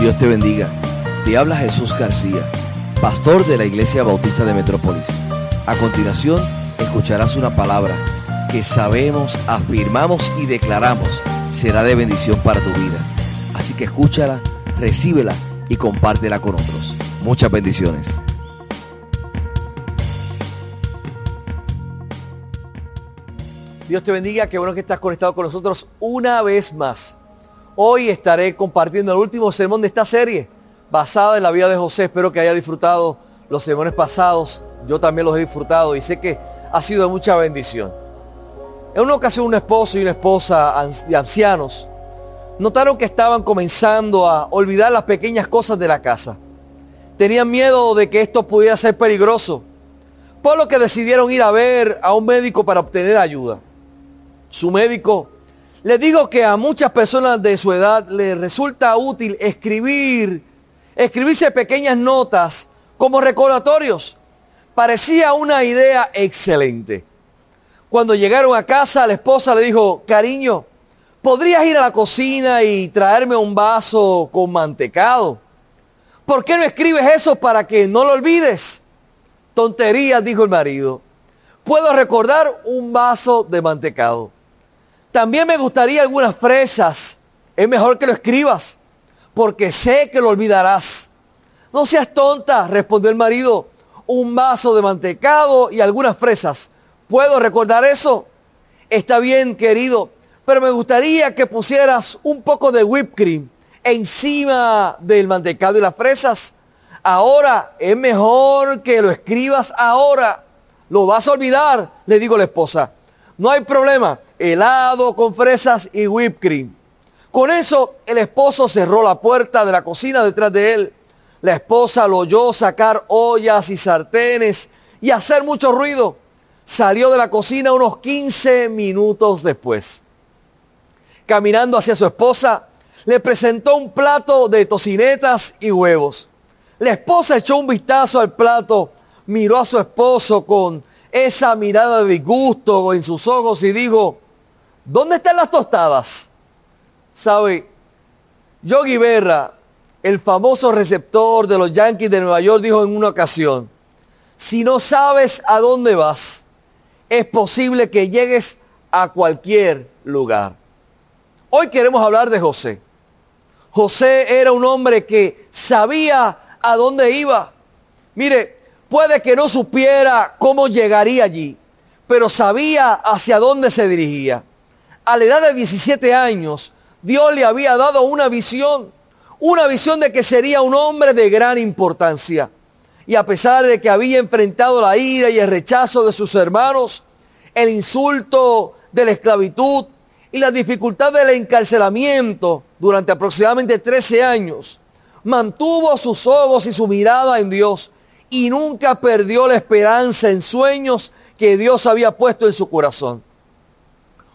Dios te bendiga. Te habla Jesús García, pastor de la Iglesia Bautista de Metrópolis. A continuación, escucharás una palabra que sabemos, afirmamos y declaramos será de bendición para tu vida. Así que escúchala, recíbela y compártela con otros. Muchas bendiciones. Dios te bendiga, qué bueno que estás conectado con nosotros una vez más. Hoy estaré compartiendo el último sermón de esta serie, basada en la vida de José. Espero que haya disfrutado los sermones pasados. Yo también los he disfrutado y sé que ha sido de mucha bendición. En una ocasión un esposo y una esposa de ancianos notaron que estaban comenzando a olvidar las pequeñas cosas de la casa. Tenían miedo de que esto pudiera ser peligroso, por lo que decidieron ir a ver a un médico para obtener ayuda su médico, le digo que a muchas personas de su edad les resulta útil escribir, escribirse pequeñas notas como recordatorios. Parecía una idea excelente. Cuando llegaron a casa, la esposa le dijo, cariño, ¿podrías ir a la cocina y traerme un vaso con mantecado? ¿Por qué no escribes eso para que no lo olvides? Tonterías, dijo el marido. Puedo recordar un vaso de mantecado. También me gustaría algunas fresas. Es mejor que lo escribas, porque sé que lo olvidarás. No seas tonta, respondió el marido. Un vaso de mantecado y algunas fresas. ¿Puedo recordar eso? Está bien, querido, pero me gustaría que pusieras un poco de whipped cream encima del mantecado y las fresas. Ahora es mejor que lo escribas ahora. Lo vas a olvidar, le digo a la esposa. No hay problema helado con fresas y whipped cream. Con eso el esposo cerró la puerta de la cocina detrás de él. La esposa lo oyó sacar ollas y sartenes y hacer mucho ruido. Salió de la cocina unos 15 minutos después. Caminando hacia su esposa, le presentó un plato de tocinetas y huevos. La esposa echó un vistazo al plato, miró a su esposo con esa mirada de disgusto en sus ojos y dijo, ¿Dónde están las tostadas? ¿Sabe? Yogi Berra, el famoso receptor de los Yankees de Nueva York, dijo en una ocasión, si no sabes a dónde vas, es posible que llegues a cualquier lugar. Hoy queremos hablar de José. José era un hombre que sabía a dónde iba. Mire, puede que no supiera cómo llegaría allí, pero sabía hacia dónde se dirigía a la edad de 17 años, Dios le había dado una visión, una visión de que sería un hombre de gran importancia. Y a pesar de que había enfrentado la ira y el rechazo de sus hermanos, el insulto de la esclavitud y la dificultad del encarcelamiento durante aproximadamente 13 años, mantuvo sus ojos y su mirada en Dios y nunca perdió la esperanza en sueños que Dios había puesto en su corazón.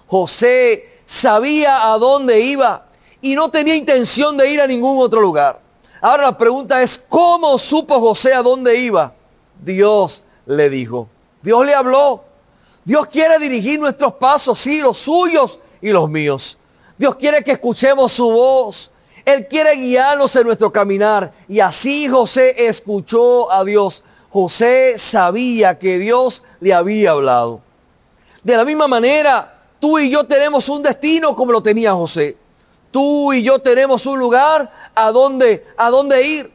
José sabía a dónde iba y no tenía intención de ir a ningún otro lugar. Ahora la pregunta es, ¿cómo supo José a dónde iba? Dios le dijo. Dios le habló. Dios quiere dirigir nuestros pasos, sí, los suyos y los míos. Dios quiere que escuchemos su voz. Él quiere guiarnos en nuestro caminar. Y así José escuchó a Dios. José sabía que Dios le había hablado. De la misma manera, Tú y yo tenemos un destino como lo tenía José. Tú y yo tenemos un lugar a donde, a ir.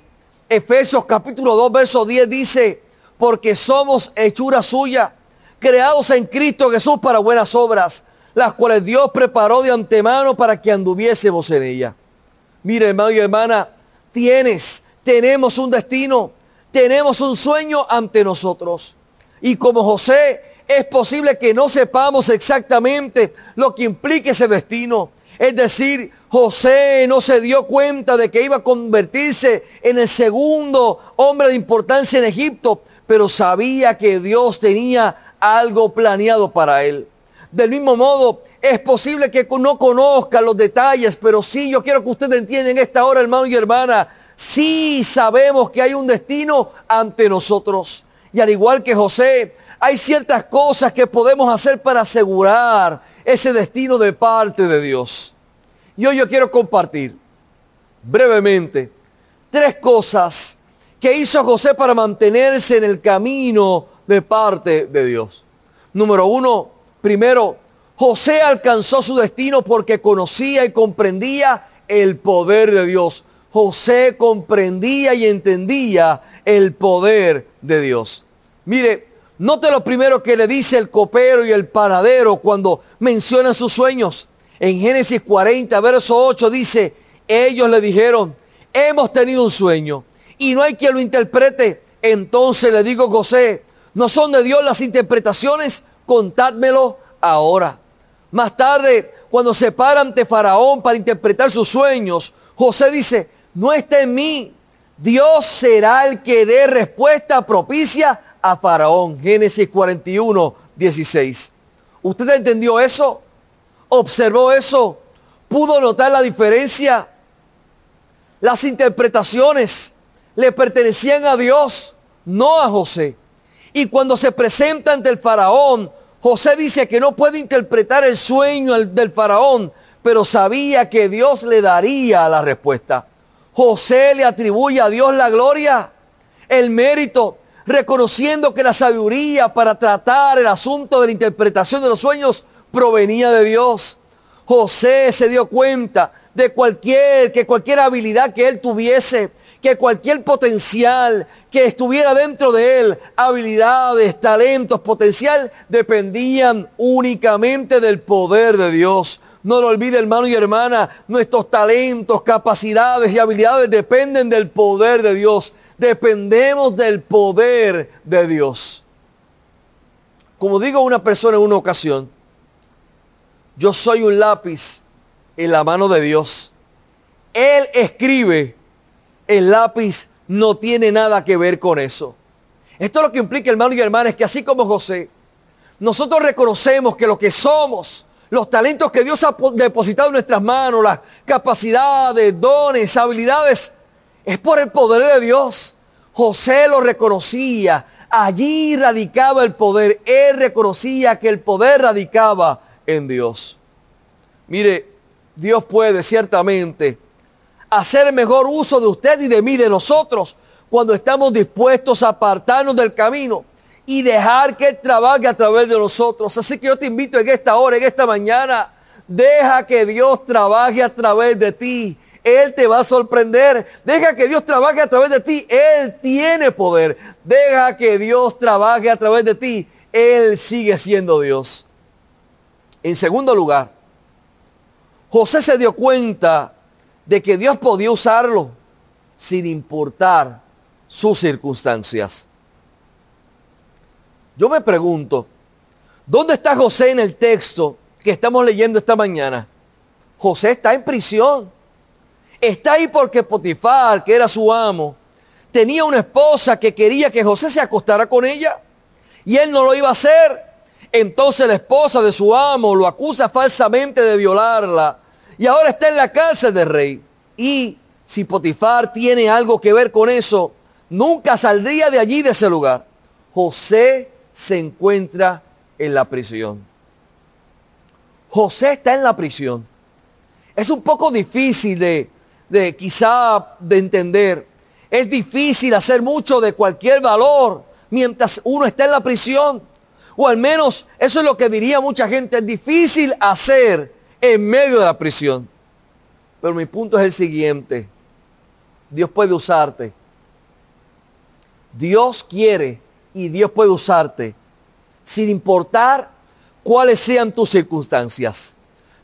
Efesios capítulo 2, verso 10 dice, porque somos hechura suya, creados en Cristo Jesús para buenas obras, las cuales Dios preparó de antemano para que anduviésemos en ella. Mire, hermano y hermana, tienes, tenemos un destino, tenemos un sueño ante nosotros. Y como José, es posible que no sepamos exactamente lo que implica ese destino. Es decir, José no se dio cuenta de que iba a convertirse en el segundo hombre de importancia en Egipto, pero sabía que Dios tenía algo planeado para él. Del mismo modo, es posible que no conozca los detalles, pero sí, yo quiero que ustedes entiendan en esta hora, hermano y hermana, sí sabemos que hay un destino ante nosotros. Y al igual que José, hay ciertas cosas que podemos hacer para asegurar ese destino de parte de Dios. Y hoy yo quiero compartir brevemente tres cosas que hizo José para mantenerse en el camino de parte de Dios. Número uno, primero, José alcanzó su destino porque conocía y comprendía el poder de Dios. José comprendía y entendía el poder de Dios. Mire, note lo primero que le dice el copero y el panadero cuando mencionan sus sueños. En Génesis 40, verso 8 dice, ellos le dijeron, hemos tenido un sueño y no hay quien lo interprete. Entonces le digo, José, ¿no son de Dios las interpretaciones? Contádmelo ahora. Más tarde, cuando se para ante Faraón para interpretar sus sueños, José dice, no está en mí. Dios será el que dé respuesta propicia a Faraón. Génesis 41, 16. ¿Usted entendió eso? ¿Observó eso? ¿Pudo notar la diferencia? Las interpretaciones le pertenecían a Dios, no a José. Y cuando se presenta ante el faraón, José dice que no puede interpretar el sueño del faraón, pero sabía que Dios le daría la respuesta. José le atribuye a Dios la gloria, el mérito, reconociendo que la sabiduría para tratar el asunto de la interpretación de los sueños provenía de Dios. José se dio cuenta de cualquier, que cualquier habilidad que él tuviese, que cualquier potencial que estuviera dentro de él, habilidades, talentos, potencial, dependían únicamente del poder de Dios. No lo olvide hermano y hermana, nuestros talentos, capacidades y habilidades dependen del poder de Dios. Dependemos del poder de Dios. Como digo una persona en una ocasión, yo soy un lápiz en la mano de Dios. Él escribe, el lápiz no tiene nada que ver con eso. Esto es lo que implica, hermano y hermana, es que así como José, nosotros reconocemos que lo que somos, los talentos que Dios ha depositado en nuestras manos, las capacidades, dones, habilidades, es por el poder de Dios. José lo reconocía. Allí radicaba el poder. Él reconocía que el poder radicaba en Dios. Mire, Dios puede ciertamente hacer mejor uso de usted y de mí, de nosotros, cuando estamos dispuestos a apartarnos del camino y dejar que Él trabaje a través de nosotros. Así que yo te invito en esta hora, en esta mañana, deja que Dios trabaje a través de ti. Él te va a sorprender. Deja que Dios trabaje a través de ti. Él tiene poder. Deja que Dios trabaje a través de ti. Él sigue siendo Dios. En segundo lugar, José se dio cuenta de que Dios podía usarlo sin importar sus circunstancias. Yo me pregunto, ¿dónde está José en el texto que estamos leyendo esta mañana? José está en prisión. Está ahí porque Potifar, que era su amo, tenía una esposa que quería que José se acostara con ella y él no lo iba a hacer. Entonces la esposa de su amo lo acusa falsamente de violarla y ahora está en la cárcel del rey. Y si Potifar tiene algo que ver con eso, nunca saldría de allí, de ese lugar. José se encuentra en la prisión. José está en la prisión. Es un poco difícil de, de quizá de entender. Es difícil hacer mucho de cualquier valor mientras uno está en la prisión. O al menos eso es lo que diría mucha gente. Es difícil hacer en medio de la prisión. Pero mi punto es el siguiente. Dios puede usarte. Dios quiere y Dios puede usarte sin importar cuáles sean tus circunstancias.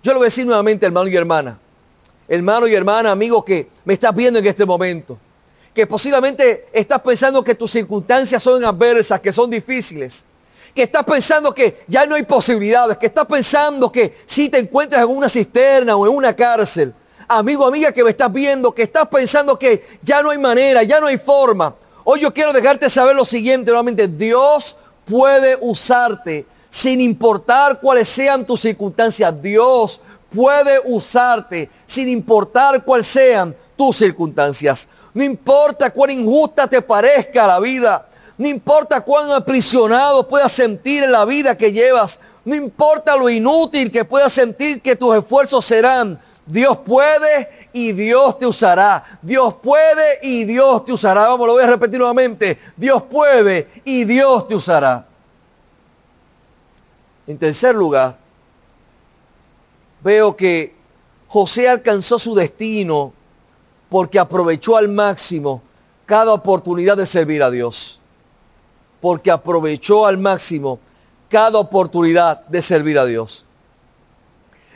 Yo lo voy a decir nuevamente, hermano y hermana. Hermano y hermana, amigo que me estás viendo en este momento. Que posiblemente estás pensando que tus circunstancias son adversas, que son difíciles que estás pensando que ya no hay posibilidades, que estás pensando que si te encuentras en una cisterna o en una cárcel, amigo, amiga que me estás viendo, que estás pensando que ya no hay manera, ya no hay forma. Hoy yo quiero dejarte saber lo siguiente nuevamente, Dios puede usarte sin importar cuáles sean tus circunstancias. Dios puede usarte sin importar cuáles sean tus circunstancias. No importa cuán injusta te parezca la vida. No importa cuán aprisionado puedas sentir en la vida que llevas. No importa lo inútil que puedas sentir que tus esfuerzos serán. Dios puede y Dios te usará. Dios puede y Dios te usará. Vamos, lo voy a repetir nuevamente. Dios puede y Dios te usará. En tercer lugar, veo que José alcanzó su destino porque aprovechó al máximo cada oportunidad de servir a Dios. Porque aprovechó al máximo cada oportunidad de servir a Dios.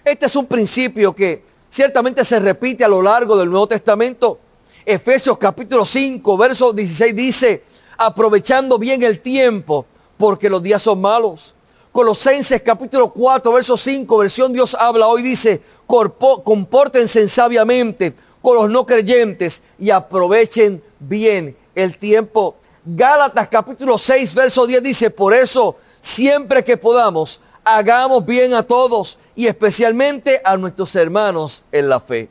Este es un principio que ciertamente se repite a lo largo del Nuevo Testamento. Efesios capítulo 5, verso 16 dice, aprovechando bien el tiempo, porque los días son malos. Colosenses capítulo 4, verso 5, versión Dios habla hoy, dice, compórtense sabiamente con los no creyentes y aprovechen bien el tiempo. Gálatas capítulo 6, verso 10 dice, por eso siempre que podamos, hagamos bien a todos y especialmente a nuestros hermanos en la fe.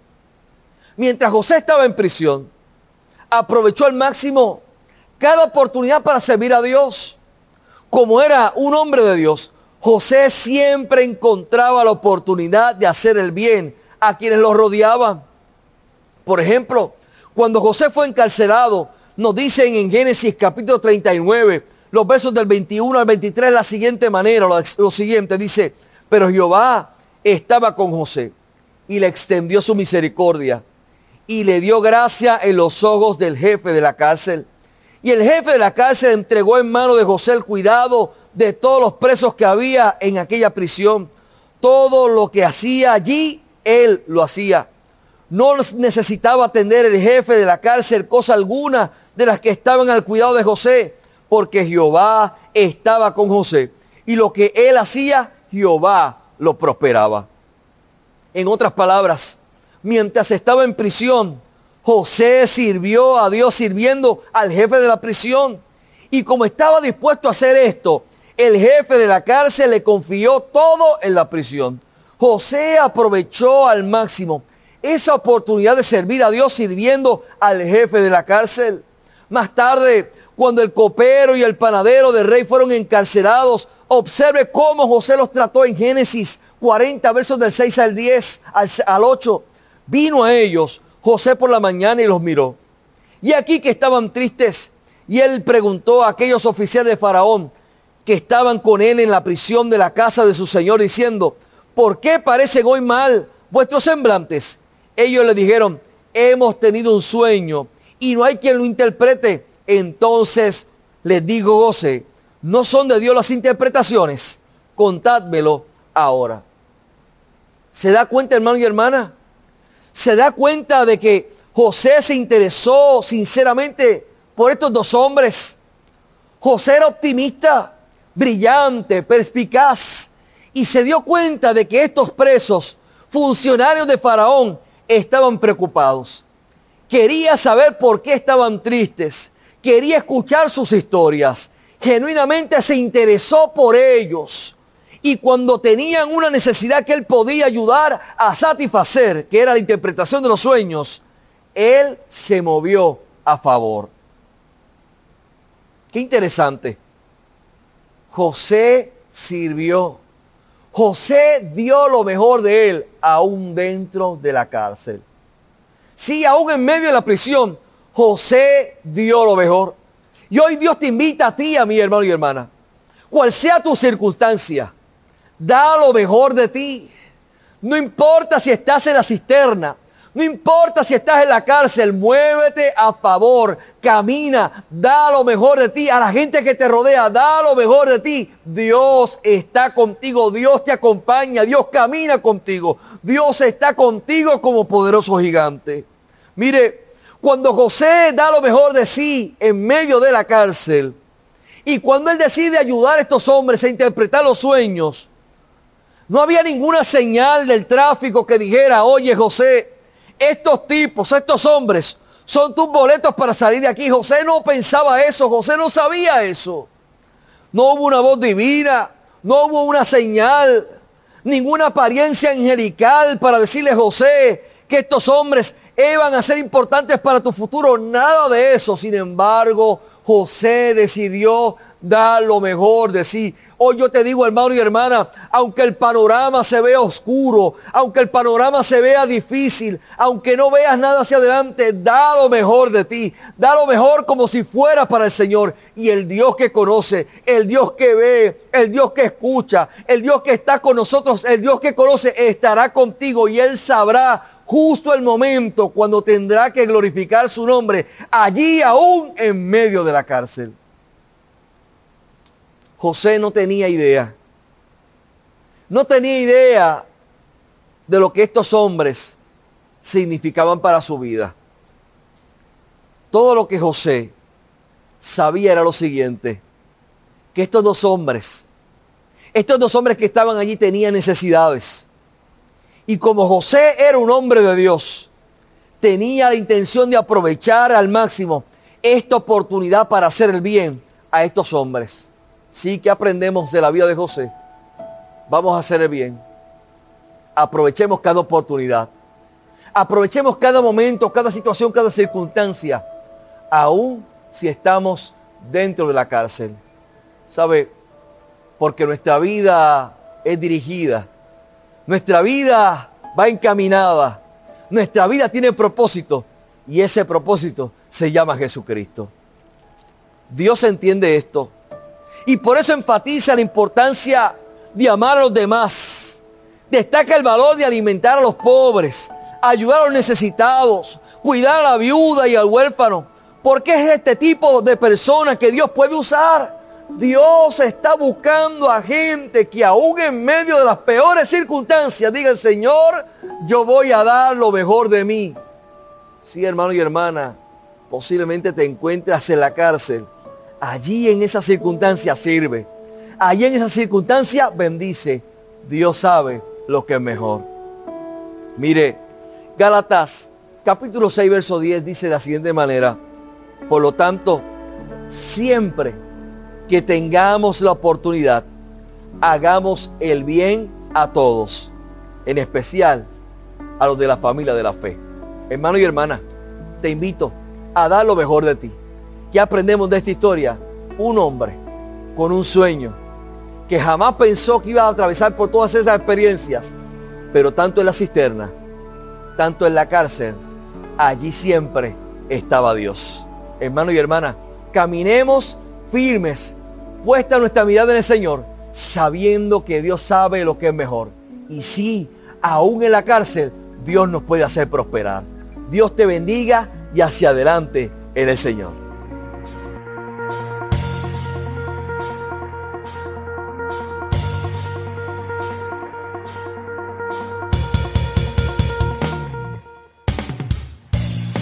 Mientras José estaba en prisión, aprovechó al máximo cada oportunidad para servir a Dios. Como era un hombre de Dios, José siempre encontraba la oportunidad de hacer el bien a quienes lo rodeaban. Por ejemplo, cuando José fue encarcelado, nos dicen en Génesis capítulo 39, los versos del 21 al 23 de la siguiente manera, lo, siguiente dice, pero Jehová estaba con José y le extendió su misericordia y le dio gracia en los ojos del jefe de la cárcel. Y el jefe de la cárcel entregó en mano de José el cuidado de todos los presos que había en aquella prisión. Todo lo que hacía allí, él lo hacía. No necesitaba atender el jefe de la cárcel cosa alguna de las que estaban al cuidado de José, porque Jehová estaba con José. Y lo que él hacía, Jehová lo prosperaba. En otras palabras, mientras estaba en prisión, José sirvió a Dios sirviendo al jefe de la prisión. Y como estaba dispuesto a hacer esto, el jefe de la cárcel le confió todo en la prisión. José aprovechó al máximo esa oportunidad de servir a Dios sirviendo al jefe de la cárcel. Más tarde, cuando el copero y el panadero del rey fueron encarcelados, observe cómo José los trató en Génesis 40, versos del 6 al 10, al, 8. Vino a ellos José por la mañana y los miró. Y aquí que estaban tristes. Y él preguntó a aquellos oficiales de Faraón que estaban con él en la prisión de la casa de su señor, diciendo, ¿por qué parecen hoy mal vuestros semblantes? Ellos le dijeron, hemos tenido un sueño y no hay quien lo interprete entonces les digo, goce, no son de Dios las interpretaciones, contádmelo ahora. ¿Se da cuenta, hermano y hermana? ¿Se da cuenta de que José se interesó sinceramente por estos dos hombres? José era optimista, brillante, perspicaz, y se dio cuenta de que estos presos, funcionarios de Faraón, estaban preocupados. Quería saber por qué estaban tristes quería escuchar sus historias, genuinamente se interesó por ellos. Y cuando tenían una necesidad que él podía ayudar a satisfacer, que era la interpretación de los sueños, él se movió a favor. Qué interesante. José sirvió. José dio lo mejor de él aún dentro de la cárcel. Sí, aún en medio de la prisión, José dio lo mejor. Y hoy Dios te invita a ti, a mi hermano y hermana. Cual sea tu circunstancia, da lo mejor de ti. No importa si estás en la cisterna, no importa si estás en la cárcel, muévete a favor, camina, da lo mejor de ti a la gente que te rodea, da lo mejor de ti. Dios está contigo, Dios te acompaña, Dios camina contigo, Dios está contigo como poderoso gigante. Mire, cuando José da lo mejor de sí en medio de la cárcel y cuando él decide ayudar a estos hombres a interpretar los sueños, no había ninguna señal del tráfico que dijera, oye José, estos tipos, estos hombres, son tus boletos para salir de aquí. José no pensaba eso, José no sabía eso. No hubo una voz divina, no hubo una señal, ninguna apariencia angelical para decirle José que estos hombres iban a ser importantes para tu futuro. Nada de eso. Sin embargo, José decidió dar lo mejor de sí. Hoy yo te digo, hermano y hermana, aunque el panorama se vea oscuro, aunque el panorama se vea difícil, aunque no veas nada hacia adelante, da lo mejor de ti. Da lo mejor como si fuera para el Señor. Y el Dios que conoce, el Dios que ve, el Dios que escucha, el Dios que está con nosotros, el Dios que conoce, estará contigo y Él sabrá justo el momento cuando tendrá que glorificar su nombre, allí aún en medio de la cárcel. José no tenía idea. No tenía idea de lo que estos hombres significaban para su vida. Todo lo que José sabía era lo siguiente, que estos dos hombres, estos dos hombres que estaban allí tenían necesidades. Y como José era un hombre de Dios, tenía la intención de aprovechar al máximo esta oportunidad para hacer el bien a estos hombres. Sí que aprendemos de la vida de José. Vamos a hacer el bien. Aprovechemos cada oportunidad. Aprovechemos cada momento, cada situación, cada circunstancia, aún si estamos dentro de la cárcel. ¿Sabe? Porque nuestra vida es dirigida nuestra vida va encaminada. Nuestra vida tiene propósito. Y ese propósito se llama Jesucristo. Dios entiende esto. Y por eso enfatiza la importancia de amar a los demás. Destaca el valor de alimentar a los pobres, ayudar a los necesitados, cuidar a la viuda y al huérfano. Porque es este tipo de personas que Dios puede usar. Dios está buscando a gente que aún en medio de las peores circunstancias diga el Señor, yo voy a dar lo mejor de mí. Sí, hermano y hermana, posiblemente te encuentras en la cárcel. Allí en esa circunstancia sirve. Allí en esa circunstancia bendice. Dios sabe lo que es mejor. Mire, Gálatas capítulo 6, verso 10 dice de la siguiente manera. Por lo tanto, siempre que tengamos la oportunidad, hagamos el bien a todos, en especial a los de la familia de la fe. Hermano y hermana, te invito a dar lo mejor de ti. ¿Qué aprendemos de esta historia? Un hombre con un sueño que jamás pensó que iba a atravesar por todas esas experiencias, pero tanto en la cisterna, tanto en la cárcel, allí siempre estaba Dios. Hermano y hermana, caminemos firmes puesta nuestra mirada en el Señor, sabiendo que Dios sabe lo que es mejor. Y sí, aún en la cárcel, Dios nos puede hacer prosperar. Dios te bendiga y hacia adelante en el Señor.